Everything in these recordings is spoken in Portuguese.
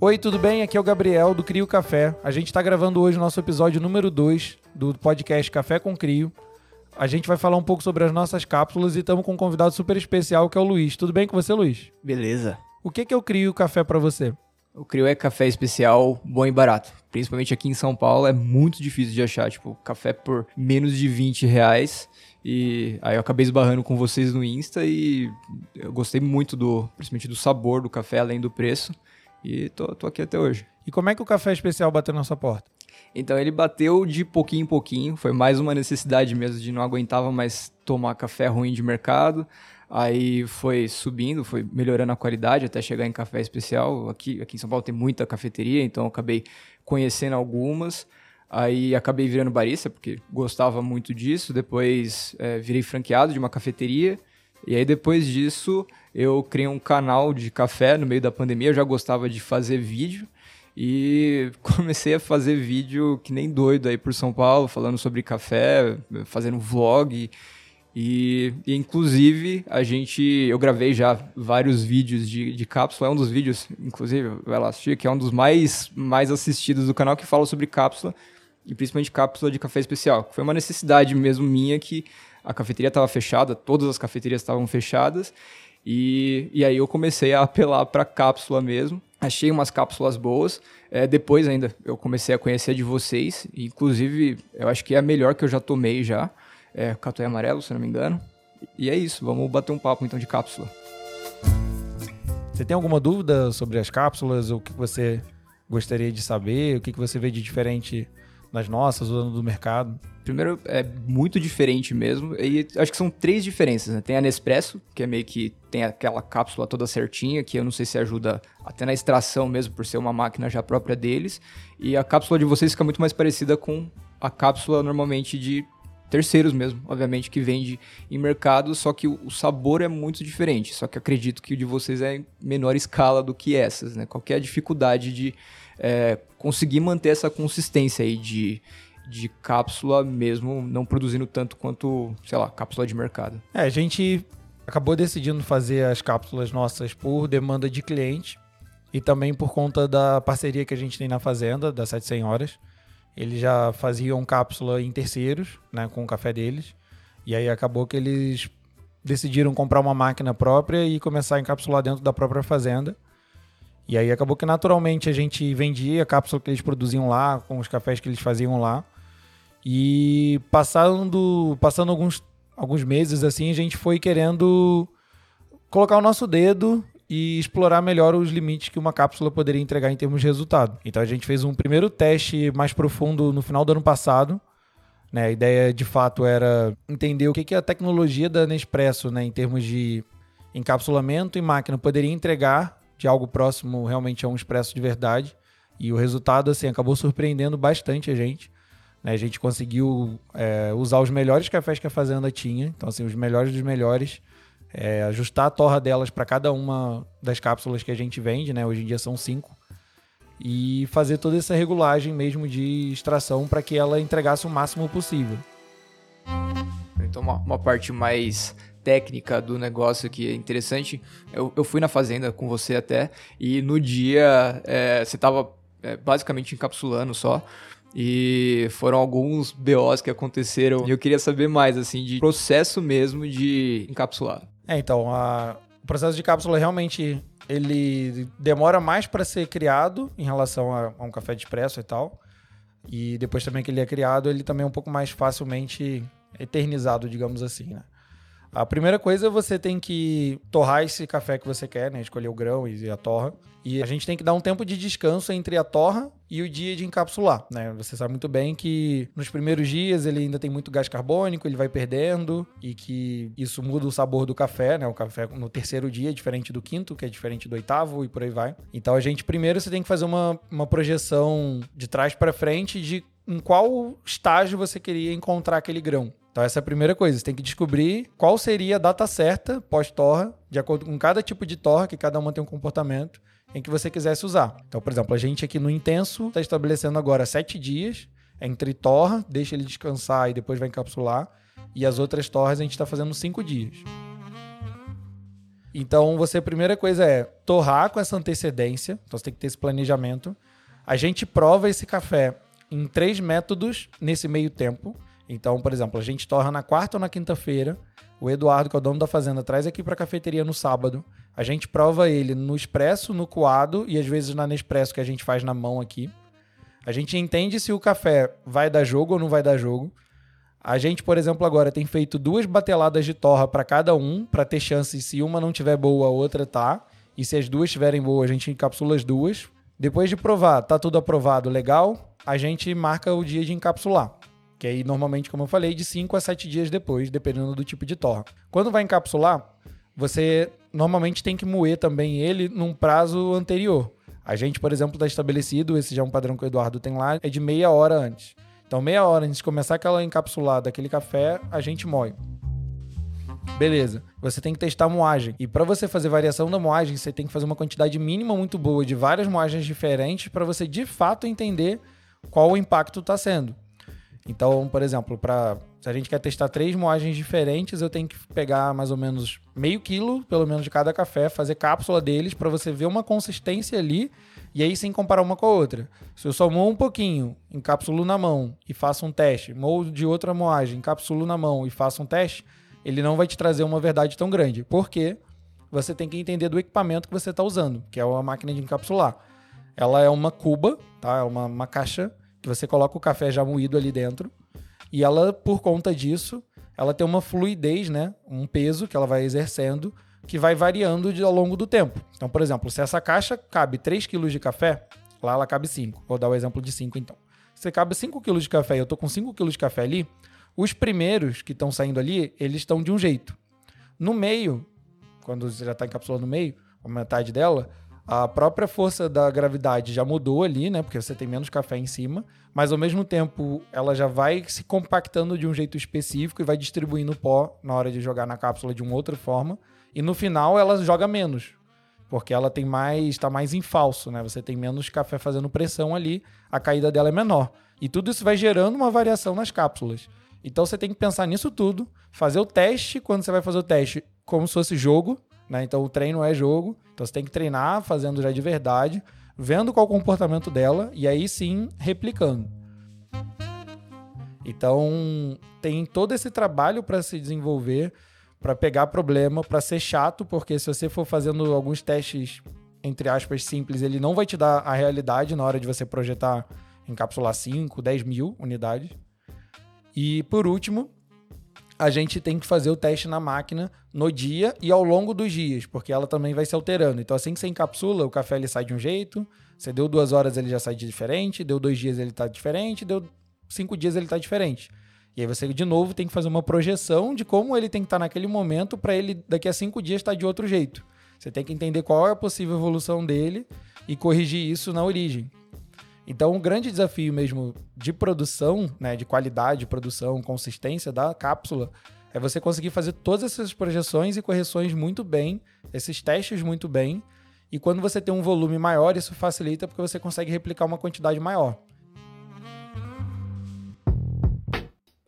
Oi, tudo bem? Aqui é o Gabriel do Crio Café. A gente está gravando hoje o nosso episódio número 2 do podcast Café com Crio. A gente vai falar um pouco sobre as nossas cápsulas e estamos com um convidado super especial que é o Luiz. Tudo bem com você, Luiz? Beleza. O que, que eu crio café para você? O Crio é café especial, bom e barato. Principalmente aqui em São Paulo é muito difícil de achar, tipo, café por menos de 20 reais. E aí eu acabei esbarrando com vocês no Insta e eu gostei muito do, principalmente do sabor do café, além do preço. E tô, tô aqui até hoje. E como é que o café especial bateu na sua porta? Então ele bateu de pouquinho em pouquinho, foi mais uma necessidade mesmo de não aguentava mais tomar café ruim de mercado. Aí foi subindo, foi melhorando a qualidade até chegar em café especial. Aqui, aqui em São Paulo tem muita cafeteria, então acabei conhecendo algumas. Aí acabei virando barista, porque gostava muito disso. Depois é, virei franqueado de uma cafeteria. E aí depois disso eu criei um canal de café no meio da pandemia. Eu já gostava de fazer vídeo. E comecei a fazer vídeo que nem doido aí por São Paulo, falando sobre café, fazendo vlog. E, e, inclusive a gente, eu gravei já vários vídeos de, de cápsula, é um dos vídeos, inclusive, vai lá assistir, que é um dos mais, mais assistidos do canal, que fala sobre cápsula, e principalmente cápsula de café especial. Foi uma necessidade mesmo minha que a cafeteria estava fechada, todas as cafeterias estavam fechadas, e, e aí eu comecei a apelar para cápsula mesmo. Achei umas cápsulas boas. É, depois ainda eu comecei a conhecer de vocês. Inclusive, eu acho que é a melhor que eu já tomei já. É amarelo, se não me engano. E é isso, vamos bater um papo então de cápsula. Você tem alguma dúvida sobre as cápsulas? O que você gostaria de saber? O que você vê de diferente nas nossas ou do mercado? Primeiro, é muito diferente mesmo. E acho que são três diferenças, né? Tem a Nespresso, que é meio que tem aquela cápsula toda certinha, que eu não sei se ajuda até na extração mesmo, por ser uma máquina já própria deles. E a cápsula de vocês fica muito mais parecida com a cápsula normalmente de terceiros mesmo, obviamente, que vende em mercado, só que o sabor é muito diferente. Só que acredito que o de vocês é em menor escala do que essas, né? Qual é dificuldade de é, conseguir manter essa consistência aí de, de cápsula mesmo não produzindo tanto quanto, sei lá, cápsula de mercado. É, a gente acabou decidindo fazer as cápsulas nossas por demanda de cliente e também por conta da parceria que a gente tem na fazenda, das Sete Senhoras. Eles já faziam cápsula em terceiros, né, com o café deles. E aí acabou que eles decidiram comprar uma máquina própria e começar a encapsular dentro da própria fazenda. E aí acabou que naturalmente a gente vendia a cápsula que eles produziam lá, com os cafés que eles faziam lá. E passando, passando alguns, alguns meses assim, a gente foi querendo colocar o nosso dedo e explorar melhor os limites que uma cápsula poderia entregar em termos de resultado. Então a gente fez um primeiro teste mais profundo no final do ano passado. Né? A ideia de fato era entender o que, que a tecnologia da Nespresso, né, em termos de encapsulamento e máquina, poderia entregar de algo próximo realmente a um expresso de verdade. E o resultado, assim, acabou surpreendendo bastante a gente. Né? A gente conseguiu é, usar os melhores cafés que a fazenda tinha, então, assim, os melhores dos melhores. É, ajustar a torra delas para cada uma das cápsulas que a gente vende, né? Hoje em dia são cinco. E fazer toda essa regulagem mesmo de extração para que ela entregasse o máximo possível. Então, uma, uma parte mais técnica do negócio que é interessante. Eu, eu fui na fazenda com você até, e no dia é, você estava é, basicamente encapsulando só. E foram alguns BOs que aconteceram. E eu queria saber mais, assim, de processo mesmo de encapsular. É, então, a, o processo de cápsula realmente ele demora mais para ser criado em relação a, a, um café de expresso e tal. E depois também que ele é criado, ele também é um pouco mais facilmente eternizado, digamos assim, né? A primeira coisa você tem que torrar esse café que você quer, né? Escolher o grão e a torra. E a gente tem que dar um tempo de descanso entre a torra e o dia de encapsular, né? Você sabe muito bem que nos primeiros dias ele ainda tem muito gás carbônico, ele vai perdendo e que isso muda o sabor do café, né? O café no terceiro dia é diferente do quinto, que é diferente do oitavo e por aí vai. Então a gente primeiro você tem que fazer uma, uma projeção de trás para frente de em qual estágio você queria encontrar aquele grão. Então essa é a primeira coisa, você tem que descobrir qual seria a data certa pós-torra, de acordo com cada tipo de torra, que cada uma tem um comportamento, em que você quisesse usar. Então, por exemplo, a gente aqui no Intenso está estabelecendo agora sete dias entre torra, deixa ele descansar e depois vai encapsular, e as outras torres a gente está fazendo cinco dias. Então, você, a primeira coisa é torrar com essa antecedência. Então, você tem que ter esse planejamento. A gente prova esse café em três métodos nesse meio tempo. Então, por exemplo, a gente torra na quarta ou na quinta-feira. O Eduardo, que é o dono da fazenda, traz aqui para a cafeteria no sábado. A gente prova ele no expresso, no coado e às vezes na Nespresso que a gente faz na mão aqui. A gente entende se o café vai dar jogo ou não vai dar jogo. A gente, por exemplo, agora tem feito duas bateladas de torra para cada um, para ter chance se uma não tiver boa, a outra tá. E se as duas estiverem boas, a gente encapsula as duas. Depois de provar, tá tudo aprovado, legal, a gente marca o dia de encapsular. Que aí, normalmente, como eu falei, de 5 a 7 dias depois, dependendo do tipo de torra. Quando vai encapsular, você normalmente tem que moer também ele num prazo anterior. A gente, por exemplo, está estabelecido, esse já é um padrão que o Eduardo tem lá, é de meia hora antes. Então, meia hora antes de começar aquela encapsulada, aquele café, a gente moe. Beleza. Você tem que testar a moagem. E para você fazer variação da moagem, você tem que fazer uma quantidade mínima muito boa de várias moagens diferentes para você de fato entender qual o impacto está sendo. Então, por exemplo, para se a gente quer testar três moagens diferentes, eu tenho que pegar mais ou menos meio quilo, pelo menos, de cada café, fazer cápsula deles para você ver uma consistência ali e aí sim comparar uma com a outra. Se eu só um pouquinho, encapsulo na mão e faço um teste, moo de outra moagem, encapsulo na mão e faço um teste, ele não vai te trazer uma verdade tão grande. Porque você tem que entender do equipamento que você está usando, que é a máquina de encapsular. Ela é uma cuba, tá? É uma, uma caixa você coloca o café já moído ali dentro. E ela, por conta disso, ela tem uma fluidez, né? Um peso que ela vai exercendo, que vai variando de, ao longo do tempo. Então, por exemplo, se essa caixa cabe 3 kg de café, lá ela cabe 5. Vou dar o exemplo de 5 então. Se cabe 5 kg de café e eu tô com 5 kg de café ali, os primeiros que estão saindo ali, eles estão de um jeito. No meio, quando você já está encapsulando no meio, a metade dela, a própria força da gravidade já mudou ali, né? Porque você tem menos café em cima, mas ao mesmo tempo ela já vai se compactando de um jeito específico e vai distribuindo pó na hora de jogar na cápsula de uma outra forma. E no final ela joga menos, porque ela tem mais, está mais em falso, né? Você tem menos café fazendo pressão ali, a caída dela é menor. E tudo isso vai gerando uma variação nas cápsulas. Então você tem que pensar nisso tudo, fazer o teste quando você vai fazer o teste, como se fosse jogo, né? Então o treino é jogo. Então você tem que treinar fazendo já de verdade, vendo qual o comportamento dela e aí sim replicando. Então tem todo esse trabalho para se desenvolver, para pegar problema, para ser chato, porque se você for fazendo alguns testes entre aspas simples, ele não vai te dar a realidade na hora de você projetar encapsular 5, 10 mil unidades. E por último, a gente tem que fazer o teste na máquina no dia e ao longo dos dias, porque ela também vai se alterando. Então, assim que você encapsula, o café ele sai de um jeito, você deu duas horas, ele já sai de diferente, deu dois dias, ele está diferente, deu cinco dias, ele está diferente. E aí você, de novo, tem que fazer uma projeção de como ele tem que estar tá naquele momento para ele, daqui a cinco dias, estar tá de outro jeito. Você tem que entender qual é a possível evolução dele e corrigir isso na origem. Então, o grande desafio mesmo de produção, né, de qualidade de produção, consistência da cápsula, é você conseguir fazer todas essas projeções e correções muito bem, esses testes muito bem, e quando você tem um volume maior, isso facilita porque você consegue replicar uma quantidade maior.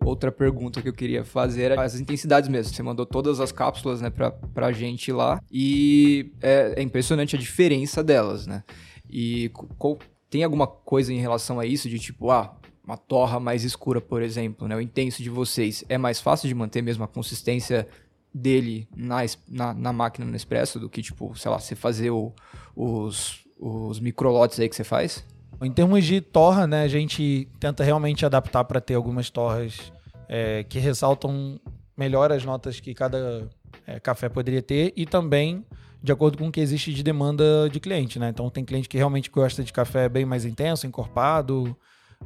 Outra pergunta que eu queria fazer era as intensidades mesmo. Você mandou todas as cápsulas, né, pra, pra gente lá. E é, é impressionante a diferença delas, né? E qual, tem alguma coisa em relação a isso de tipo, ah, uma torra mais escura, por exemplo, né? O intenso de vocês é mais fácil de manter mesmo a consistência dele na, na, na máquina no Nespresso do que, tipo, sei lá, você fazer o, os, os microlotes aí que você faz? Em termos de torra, né, a gente tenta realmente adaptar para ter algumas torras é, que ressaltam melhor as notas que cada é, café poderia ter e também de acordo com o que existe de demanda de cliente, né? Então tem cliente que realmente gosta de café bem mais intenso, encorpado,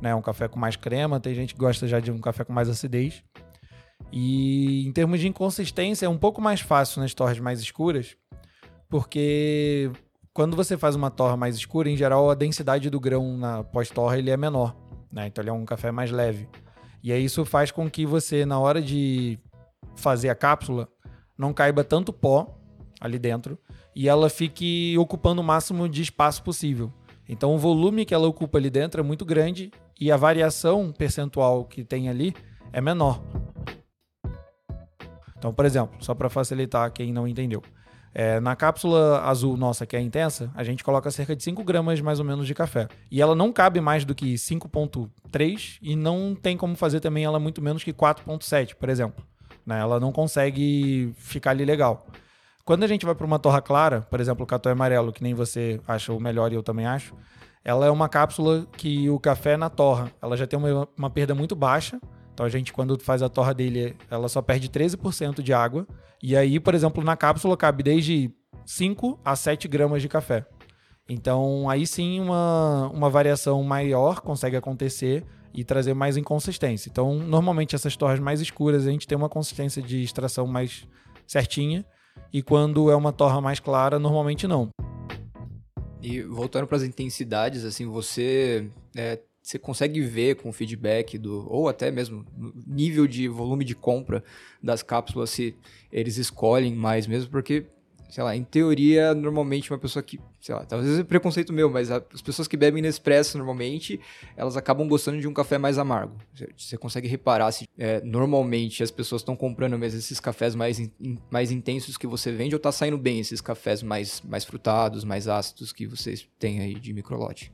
né? Um café com mais crema, tem gente que gosta já de um café com mais acidez. E em termos de inconsistência é um pouco mais fácil nas torres mais escuras, porque quando você faz uma torra mais escura, em geral a densidade do grão na pós-torra ele é menor, né? Então ele é um café mais leve. E aí isso faz com que você na hora de fazer a cápsula não caiba tanto pó ali dentro e ela fique ocupando o máximo de espaço possível. Então o volume que ela ocupa ali dentro é muito grande e a variação percentual que tem ali é menor. Então, por exemplo, só para facilitar quem não entendeu, É, na cápsula azul nossa, que é intensa, a gente coloca cerca de 5 gramas mais ou menos de café. E ela não cabe mais do que 5,3 e não tem como fazer também ela muito menos que 4,7, por exemplo. Né? Ela não consegue ficar ali legal. Quando a gente vai para uma torra clara, por exemplo, o café amarelo, que nem você acha o melhor e eu também acho, ela é uma cápsula que o café na torra, ela já tem uma, uma perda muito baixa. Então a gente, quando faz a torra dele, ela só perde 13% de água. E aí, por exemplo, na cápsula cabe desde 5 a 7 gramas de café. Então aí sim uma, uma variação maior consegue acontecer e trazer mais inconsistência. Então, normalmente essas torres mais escuras a gente tem uma consistência de extração mais certinha. E quando é uma torra mais clara, normalmente não. E voltando para as intensidades, assim, você é, você consegue ver com o feedback do ou até mesmo nível de volume de compra das cápsulas se eles escolhem mais mesmo, porque sei lá, em teoria, normalmente uma pessoa que, sei lá, talvez é preconceito meu, mas as pessoas que bebem Nespresso normalmente, elas acabam gostando de um café mais amargo. Você consegue reparar se é, normalmente as pessoas estão comprando mesmo esses cafés mais, in, mais intensos que você vende ou tá saindo bem esses cafés mais, mais frutados, mais ácidos que vocês têm aí de microlote?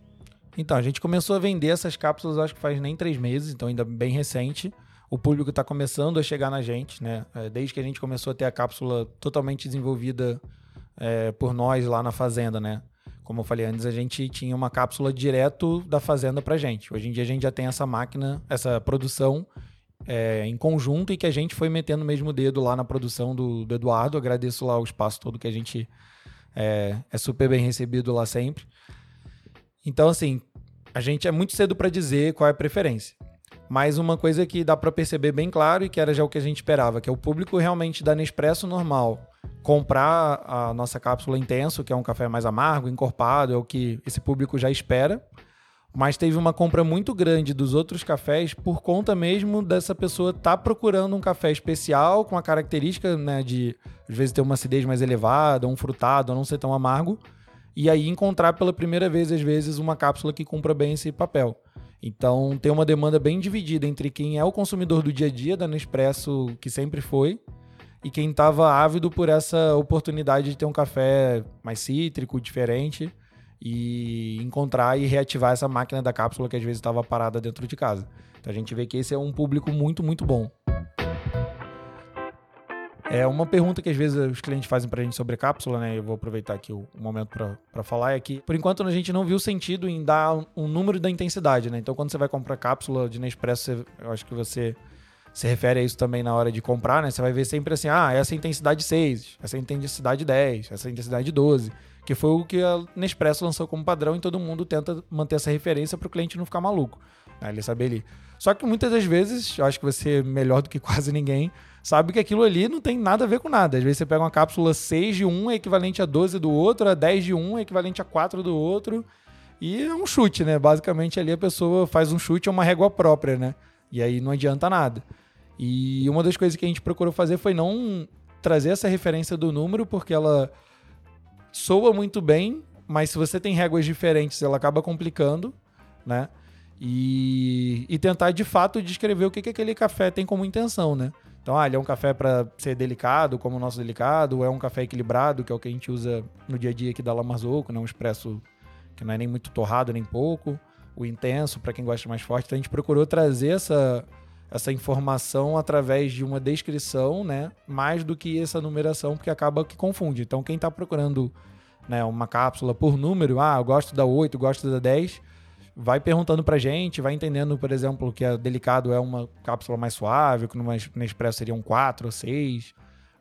Então, a gente começou a vender essas cápsulas acho que faz nem três meses, então ainda bem recente o público está começando a chegar na gente, né? É, desde que a gente começou a ter a cápsula totalmente desenvolvida é, por nós lá na fazenda, né? Como eu falei antes, a gente tinha uma cápsula direto da fazenda para gente. Hoje em dia a gente já tem essa máquina, essa produção é, em conjunto e que a gente foi metendo mesmo o dedo lá na produção do, do Eduardo. agradeço lá o espaço todo que a gente é, é super bem recebido lá sempre. Então, assim, a gente é muito cedo para dizer qual é a preferência. Mas uma coisa que dá para perceber bem claro e que era já o que a gente esperava, que é o público realmente da Nespresso normal comprar a nossa cápsula intenso, que é um café mais amargo, encorpado, é o que esse público já espera. Mas teve uma compra muito grande dos outros cafés por conta mesmo dessa pessoa estar tá procurando um café especial com a característica né, de às vezes ter uma acidez mais elevada, um frutado, não ser tão amargo, e aí encontrar pela primeira vez às vezes uma cápsula que cumpra bem esse papel. Então tem uma demanda bem dividida entre quem é o consumidor do dia a dia da Nespresso, que sempre foi, e quem estava ávido por essa oportunidade de ter um café mais cítrico, diferente, e encontrar e reativar essa máquina da cápsula que às vezes estava parada dentro de casa. Então a gente vê que esse é um público muito, muito bom. É uma pergunta que às vezes os clientes fazem para a gente sobre cápsula, né? Eu vou aproveitar aqui o momento para falar é que, por enquanto, a gente não viu sentido em dar um número da intensidade, né? Então, quando você vai comprar cápsula de Nespresso, eu acho que você se refere a isso também na hora de comprar, né? Você vai ver sempre assim, ah, essa é intensidade 6, essa é intensidade 10, essa é intensidade 12, que foi o que a Nespresso lançou como padrão e todo mundo tenta manter essa referência para o cliente não ficar maluco, né? ele saber ali. Só que muitas das vezes, eu acho que você melhor do que quase ninguém, sabe que aquilo ali não tem nada a ver com nada. Às vezes você pega uma cápsula 6 de um é equivalente a 12 do outro, a 10 de um é equivalente a 4 do outro. E é um chute, né? Basicamente ali a pessoa faz um chute, é uma régua própria, né? E aí não adianta nada. E uma das coisas que a gente procurou fazer foi não trazer essa referência do número, porque ela soa muito bem, mas se você tem réguas diferentes, ela acaba complicando, né? E, e tentar de fato descrever o que, que aquele café tem como intenção, né? Então, ah, ele é um café para ser delicado, como o nosso delicado, ou é um café equilibrado, que é o que a gente usa no dia a dia aqui da Lamazoco, né? um expresso que não é nem muito torrado nem pouco, o intenso para quem gosta mais forte. Então, a gente procurou trazer essa, essa informação através de uma descrição, né? Mais do que essa numeração, porque acaba que confunde. Então, quem está procurando né, uma cápsula por número, ah, eu gosto da 8, gosto da 10, vai perguntando pra gente, vai entendendo, por exemplo, que a Delicado é uma cápsula mais suave, que numa Nespresso seria um 4 ou 6.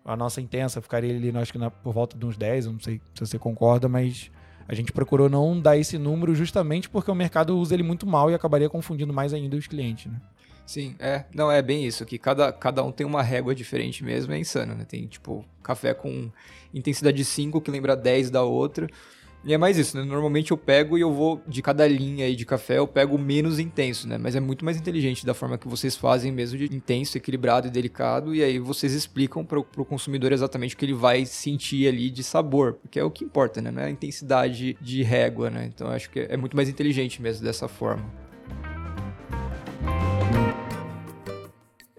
A nossa intensa ficaria ali, acho que na, por volta de uns 10, eu não sei se você concorda, mas a gente procurou não dar esse número justamente porque o mercado usa ele muito mal e acabaria confundindo mais ainda os clientes, né? Sim, é. Não, é bem isso, que cada, cada um tem uma régua diferente mesmo, é insano, né? Tem, tipo, café com intensidade 5 que lembra 10 da outra. E é mais isso, né? Normalmente eu pego e eu vou, de cada linha aí de café, eu pego menos intenso, né? Mas é muito mais inteligente da forma que vocês fazem mesmo, de intenso, equilibrado e delicado. E aí vocês explicam para o consumidor exatamente o que ele vai sentir ali de sabor, porque é o que importa, né? Não é a intensidade de régua, né? Então acho que é muito mais inteligente mesmo dessa forma.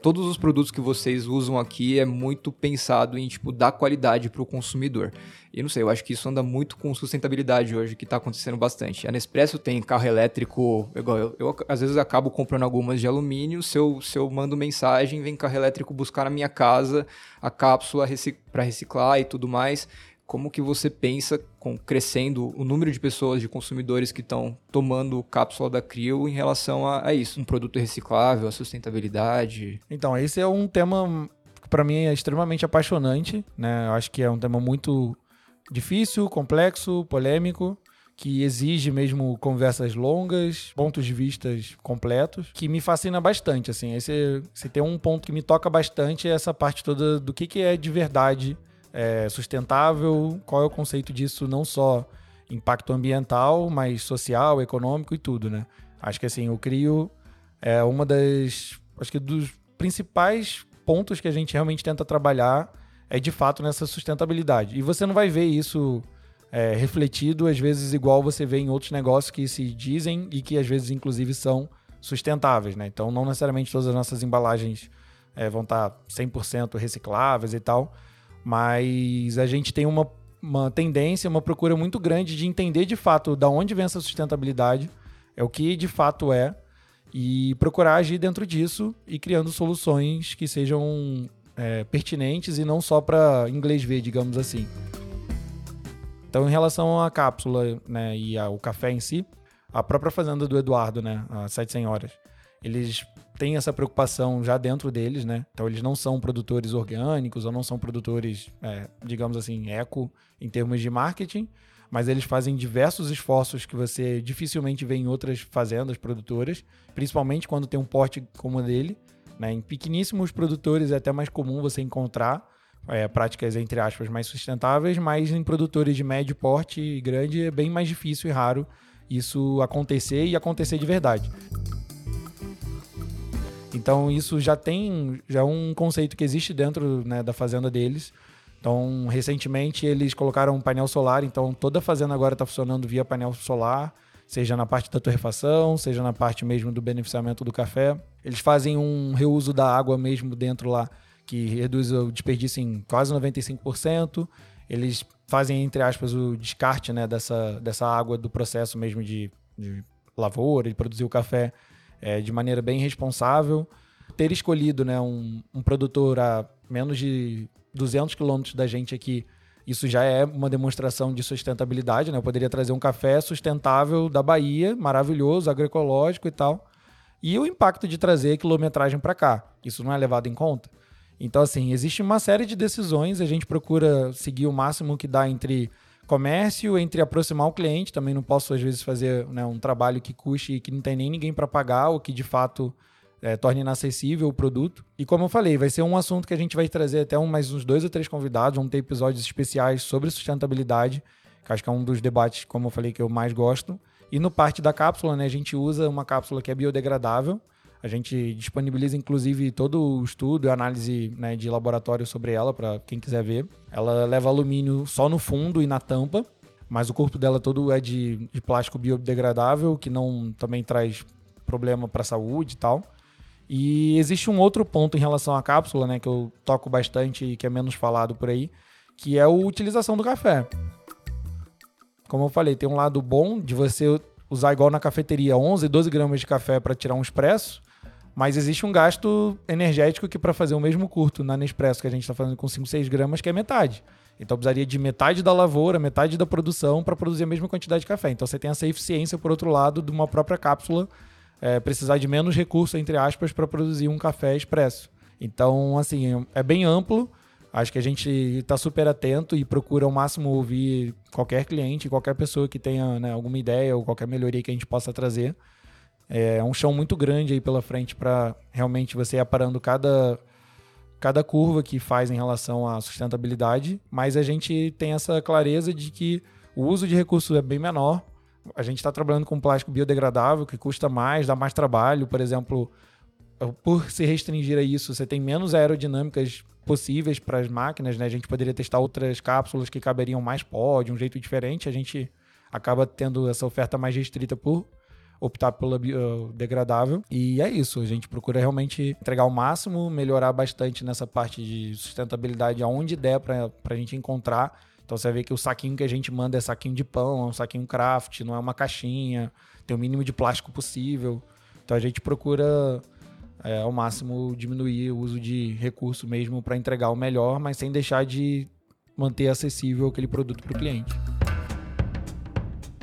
Todos os produtos que vocês usam aqui é muito pensado em tipo dar qualidade para o consumidor. E não sei, eu acho que isso anda muito com sustentabilidade hoje, que está acontecendo bastante. A Nespresso tem carro elétrico, igual eu, eu, às vezes acabo comprando algumas de alumínio, se eu, se eu mando mensagem, vem carro elétrico buscar na minha casa a cápsula recic para reciclar e tudo mais como que você pensa com crescendo o número de pessoas, de consumidores que estão tomando cápsula da Crio em relação a, a, isso, um produto reciclável, a sustentabilidade? Então, esse é um tema que para mim é extremamente apaixonante, né? Eu acho que é um tema muito difícil, complexo, polêmico, que exige mesmo conversas longas, pontos de vistas completos, que me fascina bastante, assim. Esse, se tem um ponto que me toca bastante é essa parte toda do que, que é de verdade é, sustentável, qual é o conceito disso, não só impacto ambiental, mas social, econômico e tudo, né? Acho que assim, o CRIO é uma das, acho que dos principais pontos que a gente realmente tenta trabalhar é de fato nessa sustentabilidade. E você não vai ver isso é, refletido, às vezes, igual você vê em outros negócios que se dizem e que às vezes, inclusive, são sustentáveis, né? Então, não necessariamente todas as nossas embalagens é, vão estar 100% recicláveis e tal, mas a gente tem uma, uma tendência, uma procura muito grande de entender de fato da onde vem essa sustentabilidade, é o que de fato é, e procurar agir dentro disso e criando soluções que sejam é, pertinentes e não só para inglês ver, digamos assim. Então, em relação à cápsula né, e ao café em si, a própria fazenda do Eduardo, né, a Sete Senhoras, eles têm essa preocupação já dentro deles, né? Então eles não são produtores orgânicos ou não são produtores, é, digamos assim, eco em termos de marketing, mas eles fazem diversos esforços que você dificilmente vê em outras fazendas produtoras, principalmente quando tem um porte como o dele. Né? Em pequeníssimos produtores é até mais comum você encontrar é, práticas, entre aspas, mais sustentáveis, mas em produtores de médio porte e grande é bem mais difícil e raro isso acontecer e acontecer de verdade. Então isso já tem já é um conceito que existe dentro né, da fazenda deles. Então recentemente eles colocaram um painel solar, então toda a fazenda agora está funcionando via painel solar, seja na parte da torrefação, seja na parte mesmo do beneficiamento do café. Eles fazem um reuso da água mesmo dentro lá, que reduz o desperdício em quase 95%. Eles fazem, entre aspas, o descarte né, dessa, dessa água do processo mesmo de, de lavoura, de produzir o café é, de maneira bem responsável. Ter escolhido né, um, um produtor a menos de 200 quilômetros da gente aqui, isso já é uma demonstração de sustentabilidade. Né? Eu poderia trazer um café sustentável da Bahia, maravilhoso, agroecológico e tal. E o impacto de trazer quilometragem para cá. Isso não é levado em conta? Então, assim, existe uma série de decisões, a gente procura seguir o máximo que dá entre comércio, entre aproximar o cliente. Também não posso, às vezes, fazer né, um trabalho que custe e que não tem nem ninguém para pagar, ou que de fato é, torne inacessível o produto. E como eu falei, vai ser um assunto que a gente vai trazer até um, mais uns dois ou três convidados. Vamos ter episódios especiais sobre sustentabilidade, que acho que é um dos debates, como eu falei, que eu mais gosto. E no parte da cápsula, né, a gente usa uma cápsula que é biodegradável. A gente disponibiliza, inclusive, todo o estudo e análise né, de laboratório sobre ela, para quem quiser ver. Ela leva alumínio só no fundo e na tampa, mas o corpo dela todo é de, de plástico biodegradável, que não também traz problema para a saúde e tal. E existe um outro ponto em relação à cápsula, né, que eu toco bastante e que é menos falado por aí, que é a utilização do café. Como eu falei, tem um lado bom de você usar igual na cafeteria 11, 12 gramas de café para tirar um expresso, mas existe um gasto energético que para fazer o mesmo curto na Nespresso que a gente está fazendo com 5, 6 gramas, que é metade. Então precisaria de metade da lavoura, metade da produção para produzir a mesma quantidade de café. Então você tem essa eficiência, por outro lado, de uma própria cápsula é, precisar de menos recurso, entre aspas, para produzir um café expresso. Então, assim, é bem amplo. Acho que a gente está super atento e procura ao máximo ouvir qualquer cliente, qualquer pessoa que tenha né, alguma ideia ou qualquer melhoria que a gente possa trazer. É um chão muito grande aí pela frente para realmente você ir aparando cada, cada curva que faz em relação à sustentabilidade, mas a gente tem essa clareza de que o uso de recursos é bem menor. A gente está trabalhando com plástico biodegradável, que custa mais, dá mais trabalho. Por exemplo, por se restringir a isso, você tem menos aerodinâmicas possíveis para as máquinas, né? A gente poderia testar outras cápsulas que caberiam mais pó, de um jeito diferente. A gente acaba tendo essa oferta mais restrita por optar pelo degradável. E é isso, a gente procura realmente entregar o máximo, melhorar bastante nessa parte de sustentabilidade aonde der para a gente encontrar. Então você vê que o saquinho que a gente manda é saquinho de pão, é um saquinho craft, não é uma caixinha, tem o mínimo de plástico possível. Então a gente procura é, ao máximo diminuir o uso de recurso mesmo para entregar o melhor, mas sem deixar de manter acessível aquele produto para o cliente.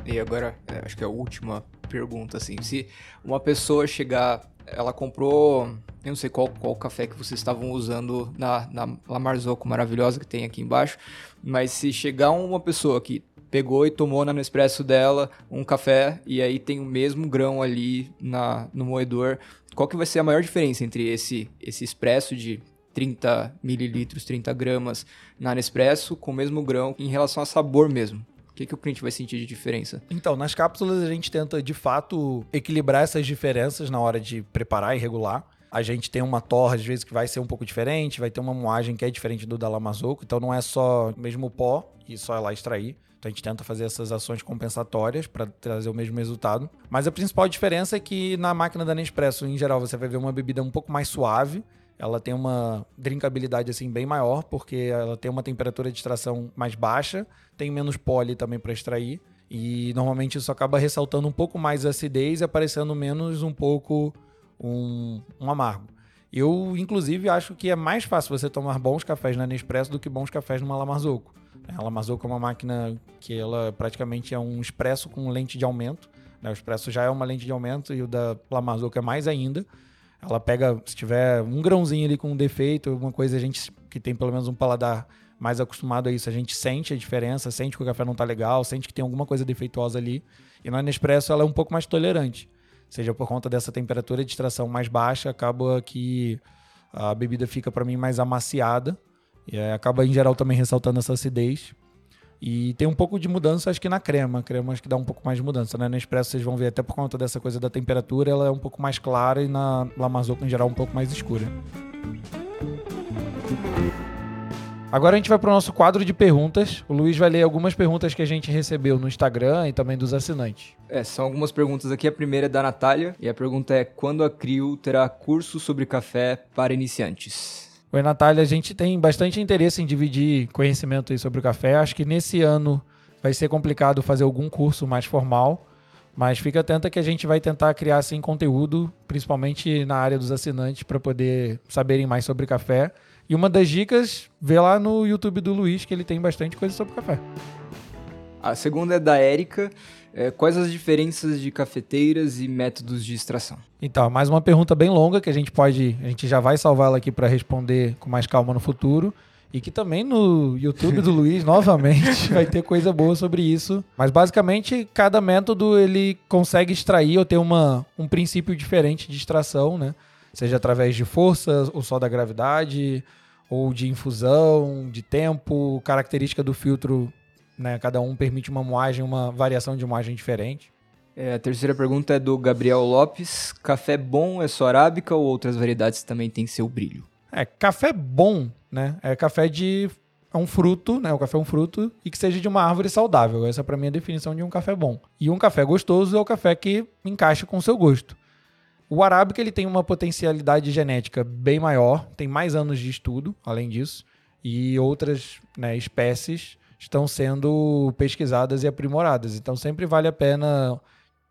E agora, é, acho que é a última pergunta, assim, se uma pessoa chegar, ela comprou, eu não sei qual, qual café que vocês estavam usando na, na La Marzocco maravilhosa que tem aqui embaixo, mas se chegar uma pessoa que pegou e tomou na Nespresso dela um café e aí tem o mesmo grão ali na, no moedor. Qual que vai ser a maior diferença entre esse, esse expresso de 30 mililitros, 30 gramas na Nespresso com o mesmo grão em relação a sabor mesmo? O que, que o cliente vai sentir de diferença? Então, nas cápsulas a gente tenta de fato equilibrar essas diferenças na hora de preparar e regular. A gente tem uma torre, às vezes, que vai ser um pouco diferente, vai ter uma moagem que é diferente do da Lamazoco, então não é só mesmo pó e só lá extrair. Então a gente tenta fazer essas ações compensatórias para trazer o mesmo resultado. Mas a principal diferença é que na máquina da Nespresso, em geral, você vai ver uma bebida um pouco mais suave. Ela tem uma drinkabilidade assim bem maior, porque ela tem uma temperatura de extração mais baixa, tem menos pole também para extrair. E normalmente isso acaba ressaltando um pouco mais a acidez e aparecendo menos um pouco um, um amargo. Eu, inclusive, acho que é mais fácil você tomar bons cafés na Nespresso do que bons cafés numa Lamazoco. A Lamazoco é uma máquina que ela praticamente é um expresso com lente de aumento. Né? O expresso já é uma lente de aumento e o da Lamazoco é mais ainda. Ela pega, se tiver um grãozinho ali com um defeito, alguma coisa, a gente que tem pelo menos um paladar mais acostumado a isso, a gente sente a diferença, sente que o café não tá legal, sente que tem alguma coisa defeituosa ali. E na Nespresso ela é um pouco mais tolerante. Seja por conta dessa temperatura de extração mais baixa, acaba que a bebida fica para mim mais amaciada e acaba, em geral, também ressaltando essa acidez. E tem um pouco de mudança, acho que na crema. A crema acho que dá um pouco mais de mudança. Né? No Expresso vocês vão ver, até por conta dessa coisa da temperatura, ela é um pouco mais clara e na Lamazoco, em geral, um pouco mais escura. Agora a gente vai para o nosso quadro de perguntas. O Luiz vai ler algumas perguntas que a gente recebeu no Instagram e também dos assinantes. É, são algumas perguntas aqui. A primeira é da Natália e a pergunta é: quando a CRIO terá curso sobre café para iniciantes? Oi, Natália. A gente tem bastante interesse em dividir conhecimento sobre o café. Acho que nesse ano vai ser complicado fazer algum curso mais formal, mas fica atenta que a gente vai tentar criar assim conteúdo, principalmente na área dos assinantes, para poder saberem mais sobre café. E uma das dicas, vê lá no YouTube do Luiz, que ele tem bastante coisa sobre café. A segunda é da Érica. É, quais as diferenças de cafeteiras e métodos de extração? Então, mais uma pergunta bem longa que a gente pode, a gente já vai salvá-la aqui para responder com mais calma no futuro. E que também no YouTube do Luiz, novamente, vai ter coisa boa sobre isso. Mas basicamente, cada método ele consegue extrair ou ter uma, um princípio diferente de extração, né? Seja através de força, ou só da gravidade, ou de infusão, de tempo, característica do filtro né? Cada um permite uma moagem, uma variação de moagem diferente. É, a terceira pergunta é do Gabriel Lopes. Café bom é só arábica ou outras variedades também têm seu brilho? É, café bom, né? É café de é um fruto, né? O café é um fruto e que seja de uma árvore saudável. Essa para mim é a definição de um café bom. E um café gostoso é o café que encaixa com o seu gosto. O arábica ele tem uma potencialidade genética bem maior, tem mais anos de estudo, além disso, e outras né, espécies estão sendo pesquisadas e aprimoradas. Então sempre vale a pena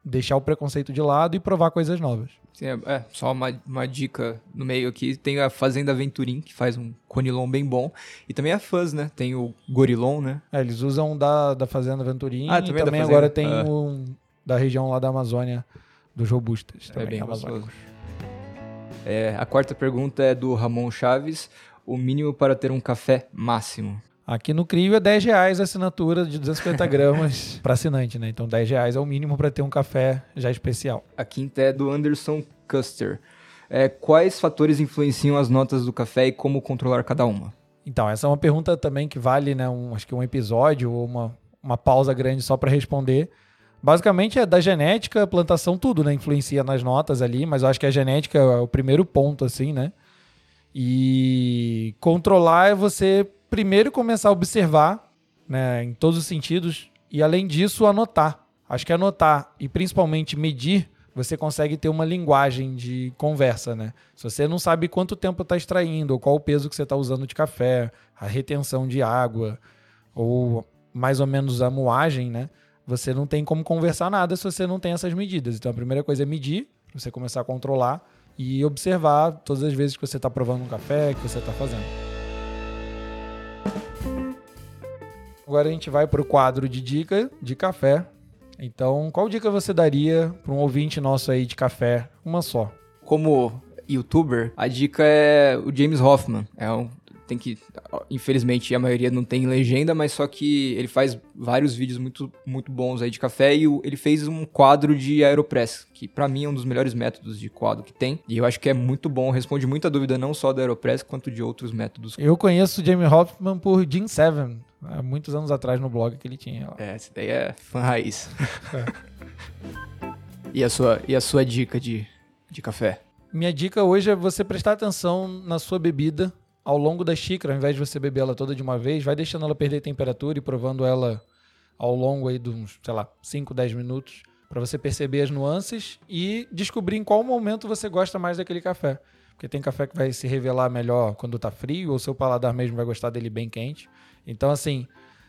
deixar o preconceito de lado e provar coisas novas. Sim, é, é, só uma, uma dica no meio aqui. Tem a Fazenda Venturim, que faz um conilon bem bom. E também a Fuzz, né? Tem o Gorilon, né? É, eles usam da, da Fazenda Venturim ah, também e também agora tem ah. um da região lá da Amazônia, dos Robustas. Também, é bem amazônicos. É, a quarta pergunta é do Ramon Chaves. O mínimo para ter um café máximo? Aqui no CRIO é 10 reais a assinatura de 250 gramas para assinante, né? Então 10 reais é o mínimo para ter um café já especial. A quinta é do Anderson Custer. É, quais fatores influenciam as notas do café e como controlar cada uma? Então, essa é uma pergunta também que vale, né, um, acho que um episódio ou uma, uma pausa grande só para responder. Basicamente é da genética, plantação, tudo, né? Influencia nas notas ali, mas eu acho que a genética é o primeiro ponto, assim, né? E controlar é você primeiro começar a observar, né, em todos os sentidos, e além disso, anotar. Acho que anotar e principalmente medir você consegue ter uma linguagem de conversa, né? Se você não sabe quanto tempo está extraindo, ou qual o peso que você está usando de café, a retenção de água, ou mais ou menos a moagem, né? Você não tem como conversar nada se você não tem essas medidas. Então a primeira coisa é medir, você começar a controlar e observar todas as vezes que você está provando um café, que você está fazendo. Agora a gente vai para o quadro de dica de café. Então, qual dica você daria para um ouvinte nosso aí de café? Uma só. Como youtuber, a dica é o James Hoffman. É um tem que. Infelizmente, a maioria não tem legenda, mas só que ele faz vários vídeos muito, muito bons aí de café e ele fez um quadro de Aeropress, que para mim é um dos melhores métodos de quadro que tem. E eu acho que é muito bom, responde muita dúvida não só do Aeropress, quanto de outros métodos. Eu conheço o Jamie Hoffman por Jim Seven, há muitos anos atrás no blog que ele tinha. É, esse daí é fã raiz. É. e, a sua, e a sua dica de, de café? Minha dica hoje é você prestar atenção na sua bebida ao longo da xícara, ao invés de você beber ela toda de uma vez, vai deixando ela perder temperatura e provando ela ao longo aí de uns, sei lá, 5, 10 minutos, para você perceber as nuances e descobrir em qual momento você gosta mais daquele café. Porque tem café que vai se revelar melhor quando tá frio, ou seu paladar mesmo vai gostar dele bem quente. Então, assim,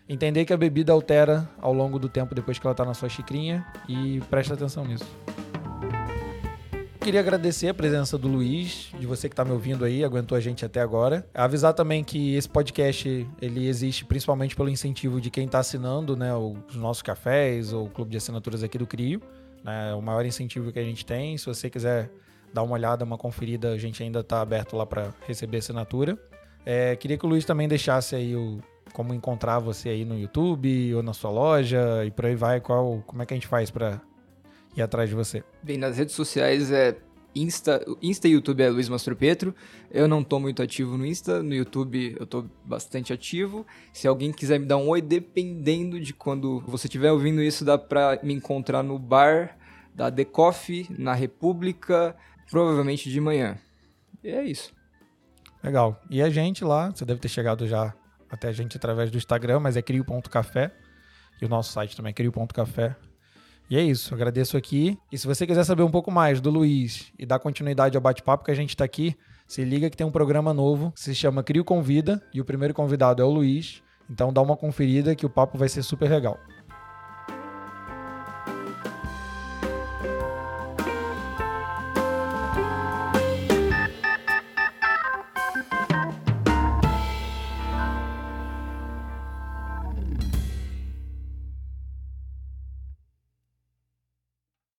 entender que a bebida altera ao longo do tempo depois que ela tá na sua xicrinha e presta atenção nisso queria agradecer a presença do Luiz, de você que está me ouvindo aí, aguentou a gente até agora. Avisar também que esse podcast ele existe principalmente pelo incentivo de quem está assinando né, os nossos cafés ou o clube de assinaturas aqui do CRIO. Né, o maior incentivo que a gente tem. Se você quiser dar uma olhada, uma conferida, a gente ainda está aberto lá para receber assinatura. É, queria que o Luiz também deixasse aí o, como encontrar você aí no YouTube ou na sua loja e por aí vai. Qual, como é que a gente faz para ir atrás de você? Bem, nas redes sociais é Insta, Insta e YouTube é Luiz Mastro Petro. Eu não tô muito ativo no Insta, no YouTube eu tô bastante ativo. Se alguém quiser me dar um oi, dependendo de quando você estiver ouvindo isso, dá pra me encontrar no bar da The Coffee, na República, provavelmente de manhã. E é isso. Legal. E a gente lá, você deve ter chegado já até a gente através do Instagram, mas é crio.café. E o nosso site também é crio.café. E é isso, agradeço aqui. E se você quiser saber um pouco mais do Luiz e dar continuidade ao bate-papo que a gente está aqui, se liga que tem um programa novo que se chama Crio Convida e o primeiro convidado é o Luiz. Então dá uma conferida que o papo vai ser super legal.